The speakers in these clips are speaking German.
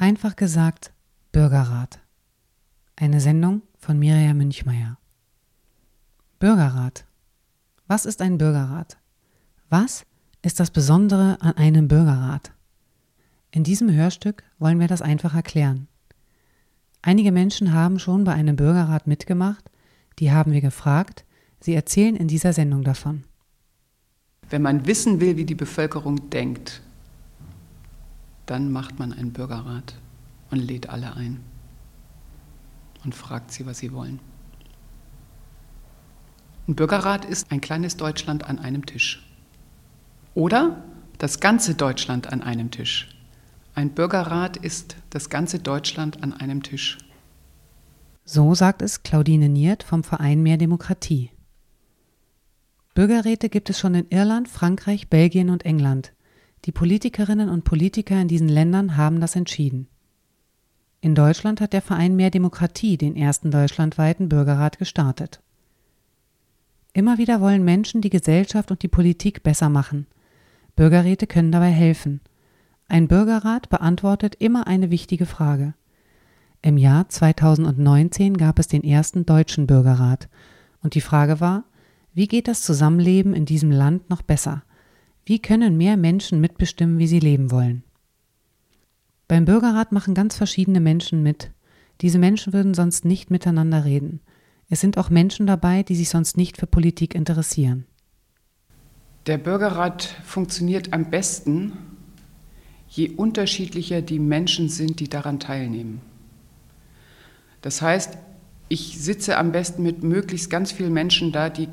Einfach gesagt, Bürgerrat. Eine Sendung von Mirja Münchmeier. Bürgerrat. Was ist ein Bürgerrat? Was ist das Besondere an einem Bürgerrat? In diesem Hörstück wollen wir das einfach erklären. Einige Menschen haben schon bei einem Bürgerrat mitgemacht, die haben wir gefragt, sie erzählen in dieser Sendung davon. Wenn man wissen will, wie die Bevölkerung denkt, dann macht man einen Bürgerrat und lädt alle ein und fragt sie, was sie wollen. Ein Bürgerrat ist ein kleines Deutschland an einem Tisch. Oder das ganze Deutschland an einem Tisch. Ein Bürgerrat ist das ganze Deutschland an einem Tisch. So sagt es Claudine Niert vom Verein Mehr Demokratie. Bürgerräte gibt es schon in Irland, Frankreich, Belgien und England. Die Politikerinnen und Politiker in diesen Ländern haben das entschieden. In Deutschland hat der Verein Mehr Demokratie den ersten deutschlandweiten Bürgerrat gestartet. Immer wieder wollen Menschen die Gesellschaft und die Politik besser machen. Bürgerräte können dabei helfen. Ein Bürgerrat beantwortet immer eine wichtige Frage. Im Jahr 2019 gab es den ersten deutschen Bürgerrat und die Frage war, wie geht das Zusammenleben in diesem Land noch besser? Wie können mehr Menschen mitbestimmen, wie sie leben wollen? Beim Bürgerrat machen ganz verschiedene Menschen mit. Diese Menschen würden sonst nicht miteinander reden. Es sind auch Menschen dabei, die sich sonst nicht für Politik interessieren. Der Bürgerrat funktioniert am besten, je unterschiedlicher die Menschen sind, die daran teilnehmen. Das heißt, ich sitze am besten mit möglichst ganz vielen Menschen da, die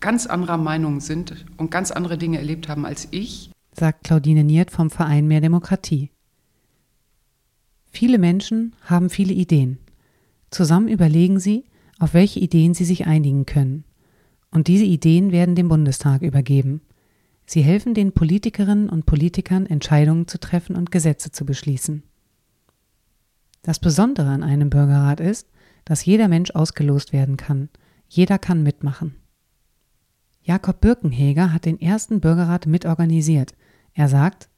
ganz anderer Meinung sind und ganz andere Dinge erlebt haben als ich, sagt Claudine Niert vom Verein Mehr Demokratie. Viele Menschen haben viele Ideen. Zusammen überlegen sie, auf welche Ideen sie sich einigen können. Und diese Ideen werden dem Bundestag übergeben. Sie helfen den Politikerinnen und Politikern, Entscheidungen zu treffen und Gesetze zu beschließen. Das Besondere an einem Bürgerrat ist, dass jeder Mensch ausgelost werden kann. Jeder kann mitmachen. Jakob Birkenheger hat den ersten Bürgerrat mitorganisiert. Er sagt,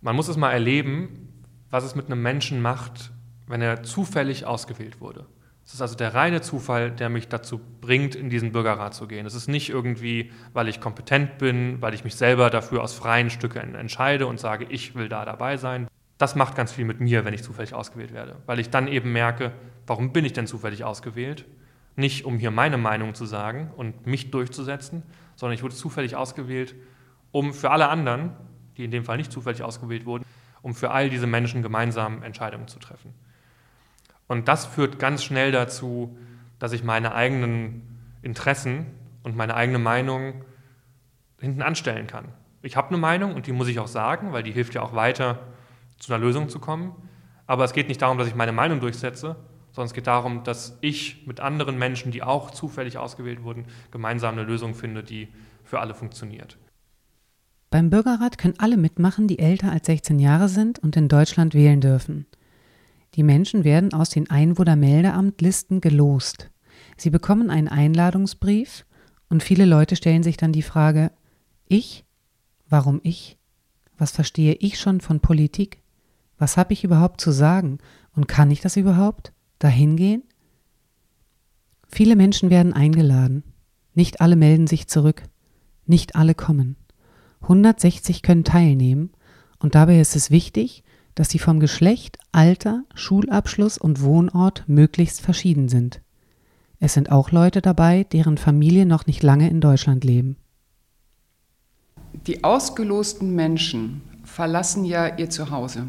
man muss es mal erleben, was es mit einem Menschen macht, wenn er zufällig ausgewählt wurde. Es ist also der reine Zufall, der mich dazu bringt, in diesen Bürgerrat zu gehen. Es ist nicht irgendwie, weil ich kompetent bin, weil ich mich selber dafür aus freien Stücken entscheide und sage, ich will da dabei sein. Das macht ganz viel mit mir, wenn ich zufällig ausgewählt werde, weil ich dann eben merke, warum bin ich denn zufällig ausgewählt? Nicht um hier meine Meinung zu sagen und mich durchzusetzen, sondern ich wurde zufällig ausgewählt, um für alle anderen, die in dem Fall nicht zufällig ausgewählt wurden, um für all diese Menschen gemeinsam Entscheidungen zu treffen. Und das führt ganz schnell dazu, dass ich meine eigenen Interessen und meine eigene Meinung hinten anstellen kann. Ich habe eine Meinung und die muss ich auch sagen, weil die hilft ja auch weiter, zu einer Lösung zu kommen. Aber es geht nicht darum, dass ich meine Meinung durchsetze, sondern es geht darum, dass ich mit anderen Menschen, die auch zufällig ausgewählt wurden, gemeinsam eine Lösung finde, die für alle funktioniert. Beim Bürgerrat können alle mitmachen, die älter als 16 Jahre sind und in Deutschland wählen dürfen. Die Menschen werden aus den Einwohnermeldeamtlisten gelost. Sie bekommen einen Einladungsbrief und viele Leute stellen sich dann die Frage, ich? Warum ich? Was verstehe ich schon von Politik? Was habe ich überhaupt zu sagen und kann ich das überhaupt? Dahin gehen? Viele Menschen werden eingeladen. Nicht alle melden sich zurück. Nicht alle kommen. 160 können teilnehmen und dabei ist es wichtig, dass sie vom Geschlecht, Alter, Schulabschluss und Wohnort möglichst verschieden sind. Es sind auch Leute dabei, deren Familie noch nicht lange in Deutschland leben. Die ausgelosten Menschen verlassen ja ihr Zuhause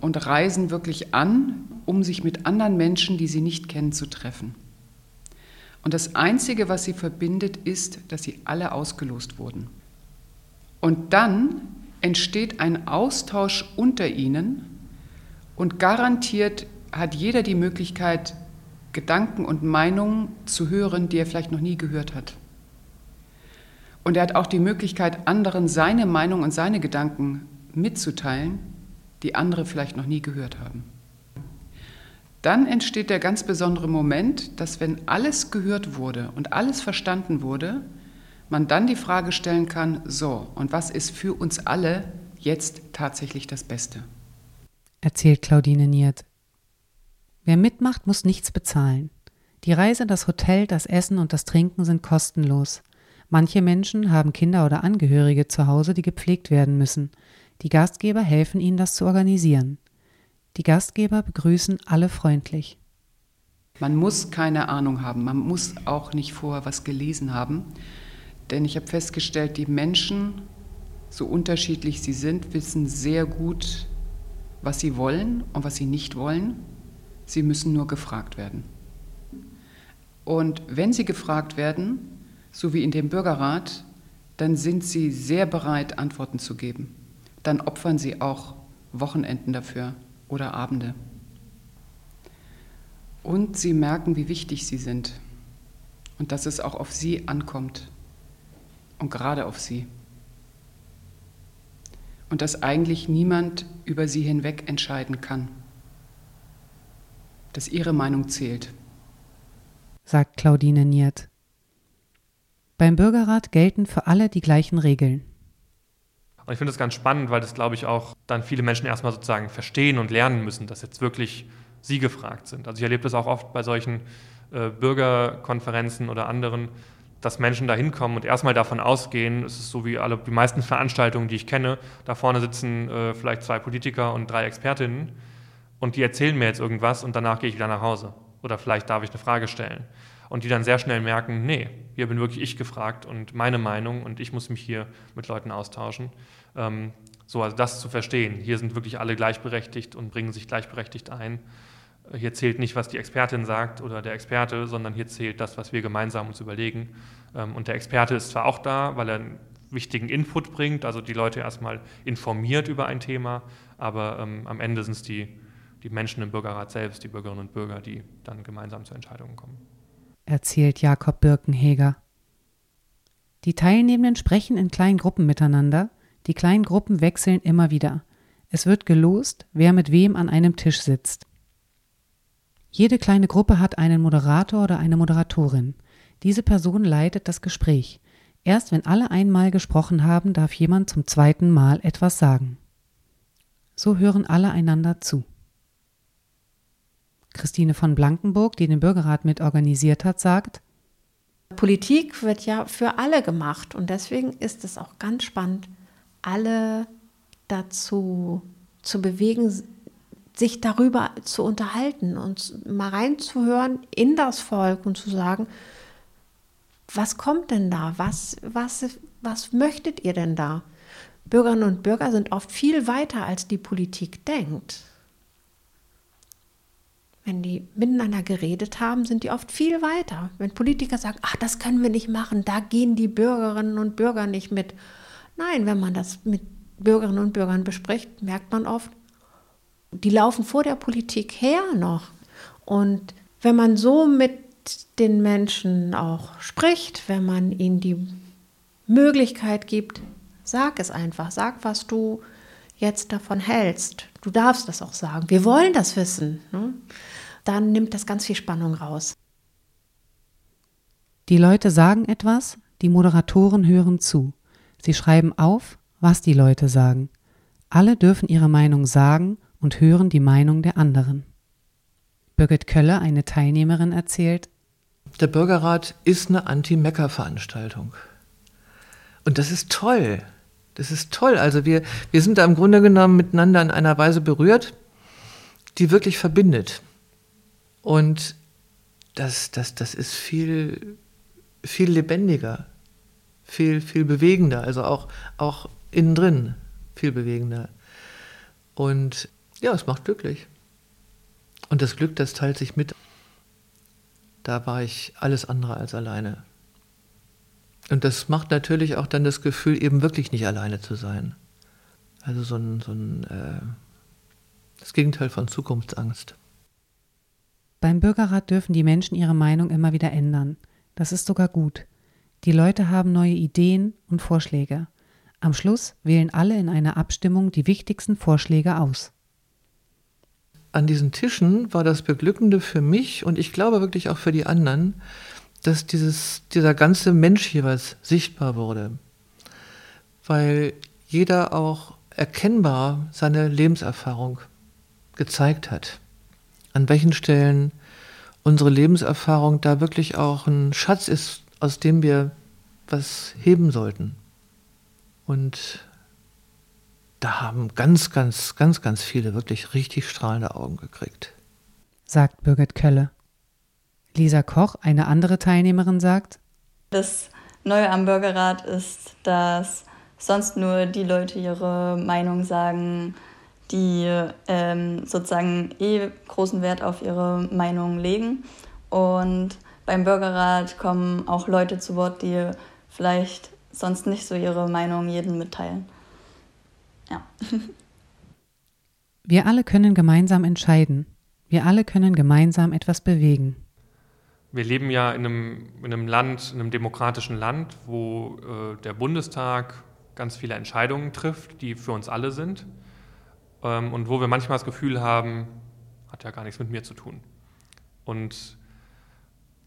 und reisen wirklich an, um sich mit anderen Menschen, die sie nicht kennen, zu treffen. Und das Einzige, was sie verbindet, ist, dass sie alle ausgelost wurden. Und dann entsteht ein Austausch unter ihnen und garantiert hat jeder die Möglichkeit, Gedanken und Meinungen zu hören, die er vielleicht noch nie gehört hat. Und er hat auch die Möglichkeit, anderen seine Meinung und seine Gedanken mitzuteilen die andere vielleicht noch nie gehört haben. Dann entsteht der ganz besondere Moment, dass wenn alles gehört wurde und alles verstanden wurde, man dann die Frage stellen kann, so, und was ist für uns alle jetzt tatsächlich das Beste? erzählt Claudine Niert. Wer mitmacht, muss nichts bezahlen. Die Reise, das Hotel, das Essen und das Trinken sind kostenlos. Manche Menschen haben Kinder oder Angehörige zu Hause, die gepflegt werden müssen. Die Gastgeber helfen ihnen, das zu organisieren. Die Gastgeber begrüßen alle freundlich. Man muss keine Ahnung haben, man muss auch nicht vorher was gelesen haben, denn ich habe festgestellt, die Menschen, so unterschiedlich sie sind, wissen sehr gut, was sie wollen und was sie nicht wollen. Sie müssen nur gefragt werden. Und wenn sie gefragt werden, so wie in dem Bürgerrat, dann sind sie sehr bereit, Antworten zu geben. Dann opfern sie auch Wochenenden dafür oder Abende. Und sie merken, wie wichtig sie sind und dass es auch auf sie ankommt und gerade auf sie. Und dass eigentlich niemand über sie hinweg entscheiden kann, dass ihre Meinung zählt sagt Claudine Niert. Beim Bürgerrat gelten für alle die gleichen Regeln. Und ich finde das ganz spannend, weil das, glaube ich, auch dann viele Menschen erstmal sozusagen verstehen und lernen müssen, dass jetzt wirklich sie gefragt sind. Also ich erlebe das auch oft bei solchen äh, Bürgerkonferenzen oder anderen, dass Menschen da hinkommen und erstmal davon ausgehen, es ist so wie alle die meisten Veranstaltungen, die ich kenne, da vorne sitzen äh, vielleicht zwei Politiker und drei Expertinnen und die erzählen mir jetzt irgendwas und danach gehe ich wieder nach Hause oder vielleicht darf ich eine Frage stellen. Und die dann sehr schnell merken, nee, hier bin wirklich ich gefragt und meine Meinung und ich muss mich hier mit Leuten austauschen. Ähm, so, also das zu verstehen. Hier sind wirklich alle gleichberechtigt und bringen sich gleichberechtigt ein. Hier zählt nicht, was die Expertin sagt oder der Experte, sondern hier zählt das, was wir gemeinsam uns überlegen. Ähm, und der Experte ist zwar auch da, weil er einen wichtigen Input bringt, also die Leute erstmal informiert über ein Thema, aber ähm, am Ende sind es die die Menschen im Bürgerrat selbst, die Bürgerinnen und Bürger, die dann gemeinsam zu Entscheidungen kommen. Erzählt Jakob Birkenheger. Die Teilnehmenden sprechen in kleinen Gruppen miteinander, die kleinen Gruppen wechseln immer wieder. Es wird gelost, wer mit wem an einem Tisch sitzt. Jede kleine Gruppe hat einen Moderator oder eine Moderatorin. Diese Person leitet das Gespräch. Erst wenn alle einmal gesprochen haben, darf jemand zum zweiten Mal etwas sagen. So hören alle einander zu. Christine von Blankenburg, die den Bürgerrat mit organisiert hat, sagt, Politik wird ja für alle gemacht und deswegen ist es auch ganz spannend, alle dazu zu bewegen, sich darüber zu unterhalten und mal reinzuhören in das Volk und zu sagen, was kommt denn da? Was, was, was möchtet ihr denn da? Bürgerinnen und Bürger sind oft viel weiter, als die Politik denkt. Wenn die miteinander geredet haben, sind die oft viel weiter. Wenn Politiker sagen, ach, das können wir nicht machen, da gehen die Bürgerinnen und Bürger nicht mit. Nein, wenn man das mit Bürgerinnen und Bürgern bespricht, merkt man oft, die laufen vor der Politik her noch. Und wenn man so mit den Menschen auch spricht, wenn man ihnen die Möglichkeit gibt, sag es einfach, sag, was du jetzt davon hältst. Du darfst das auch sagen. Wir wollen das wissen. Ne? dann nimmt das ganz viel Spannung raus. Die Leute sagen etwas, die Moderatoren hören zu. Sie schreiben auf, was die Leute sagen. Alle dürfen ihre Meinung sagen und hören die Meinung der anderen. Birgit Kölle, eine Teilnehmerin, erzählt, der Bürgerrat ist eine Anti-Mecker-Veranstaltung. Und das ist toll. Das ist toll. Also wir, wir sind da im Grunde genommen miteinander in einer Weise berührt, die wirklich verbindet. Und das, das, das ist viel, viel lebendiger, viel, viel bewegender, also auch, auch innen drin viel bewegender. Und ja, es macht glücklich. Und das Glück, das teilt sich mit. Da war ich alles andere als alleine. Und das macht natürlich auch dann das Gefühl, eben wirklich nicht alleine zu sein. Also so ein, so ein äh, das Gegenteil von Zukunftsangst. Beim Bürgerrat dürfen die Menschen ihre Meinung immer wieder ändern. Das ist sogar gut. Die Leute haben neue Ideen und Vorschläge. Am Schluss wählen alle in einer Abstimmung die wichtigsten Vorschläge aus. An diesen Tischen war das Beglückende für mich und ich glaube wirklich auch für die anderen, dass dieses, dieser ganze Mensch jeweils sichtbar wurde. Weil jeder auch erkennbar seine Lebenserfahrung gezeigt hat. An welchen Stellen unsere Lebenserfahrung da wirklich auch ein Schatz ist, aus dem wir was heben sollten. Und da haben ganz, ganz, ganz, ganz viele wirklich richtig strahlende Augen gekriegt. Sagt Birgit Kölle. Lisa Koch, eine andere Teilnehmerin, sagt, Das Neue am Bürgerrat ist, dass sonst nur die Leute ihre Meinung sagen, die ähm, sozusagen eh großen Wert auf ihre Meinung legen. Und beim Bürgerrat kommen auch Leute zu Wort, die vielleicht sonst nicht so ihre Meinung jedem mitteilen. Ja. wir alle können gemeinsam entscheiden. Wir alle können gemeinsam etwas bewegen. Wir leben ja in einem, in einem Land, in einem demokratischen Land, wo äh, der Bundestag ganz viele Entscheidungen trifft, die für uns alle sind. Ähm, und wo wir manchmal das Gefühl haben, hat ja gar nichts mit mir zu tun. Und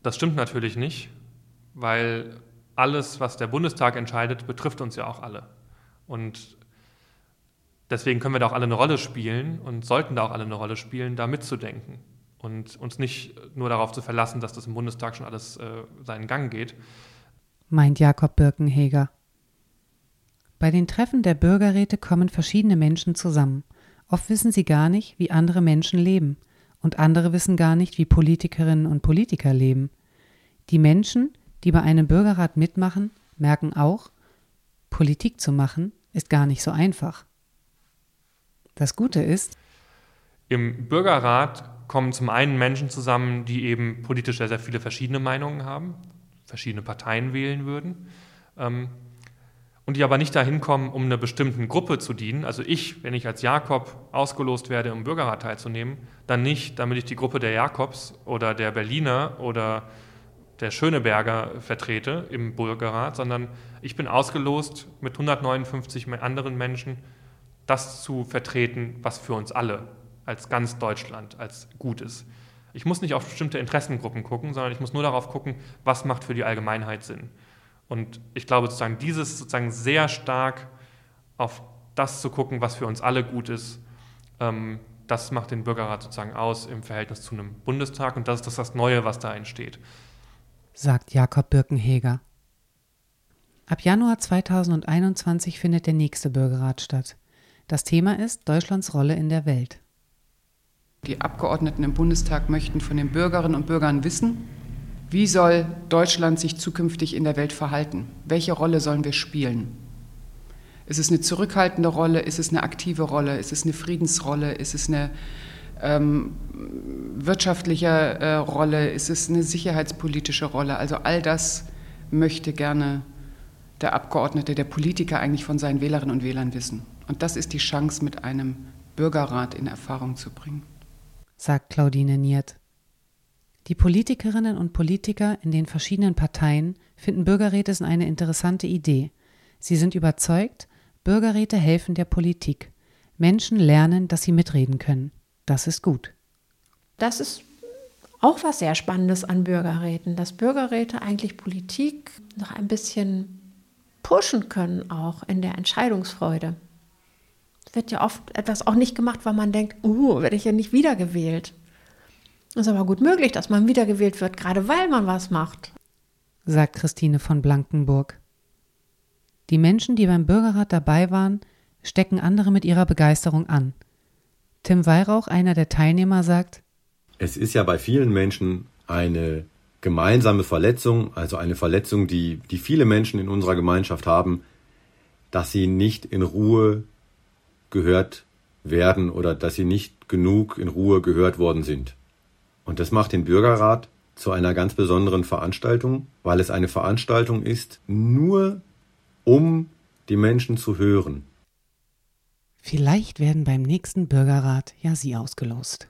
das stimmt natürlich nicht, weil alles, was der Bundestag entscheidet, betrifft uns ja auch alle. Und deswegen können wir da auch alle eine Rolle spielen und sollten da auch alle eine Rolle spielen, da mitzudenken und uns nicht nur darauf zu verlassen, dass das im Bundestag schon alles äh, seinen Gang geht. Meint Jakob Birkenheger. Bei den Treffen der Bürgerräte kommen verschiedene Menschen zusammen. Oft wissen sie gar nicht, wie andere Menschen leben, und andere wissen gar nicht, wie Politikerinnen und Politiker leben. Die Menschen, die bei einem Bürgerrat mitmachen, merken auch, Politik zu machen ist gar nicht so einfach. Das Gute ist, im Bürgerrat kommen zum einen Menschen zusammen, die eben politisch sehr, sehr viele verschiedene Meinungen haben, verschiedene Parteien wählen würden. Ähm, und die aber nicht dahin kommen, um einer bestimmten Gruppe zu dienen. Also ich, wenn ich als Jakob ausgelost werde, um Bürgerrat teilzunehmen, dann nicht, damit ich die Gruppe der Jakobs oder der Berliner oder der Schöneberger vertrete im Bürgerrat, sondern ich bin ausgelost mit 159 anderen Menschen, das zu vertreten, was für uns alle als ganz Deutschland als gut ist. Ich muss nicht auf bestimmte Interessengruppen gucken, sondern ich muss nur darauf gucken, was macht für die Allgemeinheit Sinn. Und ich glaube sozusagen dieses sozusagen sehr stark auf das zu gucken, was für uns alle gut ist, ähm, das macht den Bürgerrat sozusagen aus im Verhältnis zu einem Bundestag und das ist das, das Neue, was da entsteht. Sagt Jakob Birkenheger. Ab Januar 2021 findet der nächste Bürgerrat statt. Das Thema ist Deutschlands Rolle in der Welt. Die Abgeordneten im Bundestag möchten von den Bürgerinnen und Bürgern wissen, wie soll Deutschland sich zukünftig in der Welt verhalten? Welche Rolle sollen wir spielen? Ist es eine zurückhaltende Rolle? Ist es eine aktive Rolle? Ist es eine Friedensrolle? Ist es eine ähm, wirtschaftliche äh, Rolle? Ist es eine sicherheitspolitische Rolle? Also all das möchte gerne der Abgeordnete, der Politiker eigentlich von seinen Wählerinnen und Wählern wissen. Und das ist die Chance, mit einem Bürgerrat in Erfahrung zu bringen. Sagt Claudine Niert. Die Politikerinnen und Politiker in den verschiedenen Parteien finden Bürgerräte eine interessante Idee. Sie sind überzeugt, Bürgerräte helfen der Politik. Menschen lernen, dass sie mitreden können. Das ist gut. Das ist auch was sehr Spannendes an Bürgerräten, dass Bürgerräte eigentlich Politik noch ein bisschen pushen können, auch in der Entscheidungsfreude. Es wird ja oft etwas auch nicht gemacht, weil man denkt, uh, werde ich ja nicht wiedergewählt. Ist aber gut möglich, dass man wiedergewählt wird, gerade weil man was macht, sagt Christine von Blankenburg. Die Menschen, die beim Bürgerrat dabei waren, stecken andere mit ihrer Begeisterung an. Tim Weihrauch, einer der Teilnehmer, sagt, Es ist ja bei vielen Menschen eine gemeinsame Verletzung, also eine Verletzung, die, die viele Menschen in unserer Gemeinschaft haben, dass sie nicht in Ruhe gehört werden oder dass sie nicht genug in Ruhe gehört worden sind. Und das macht den Bürgerrat zu einer ganz besonderen Veranstaltung, weil es eine Veranstaltung ist, nur um die Menschen zu hören. Vielleicht werden beim nächsten Bürgerrat ja Sie ausgelost.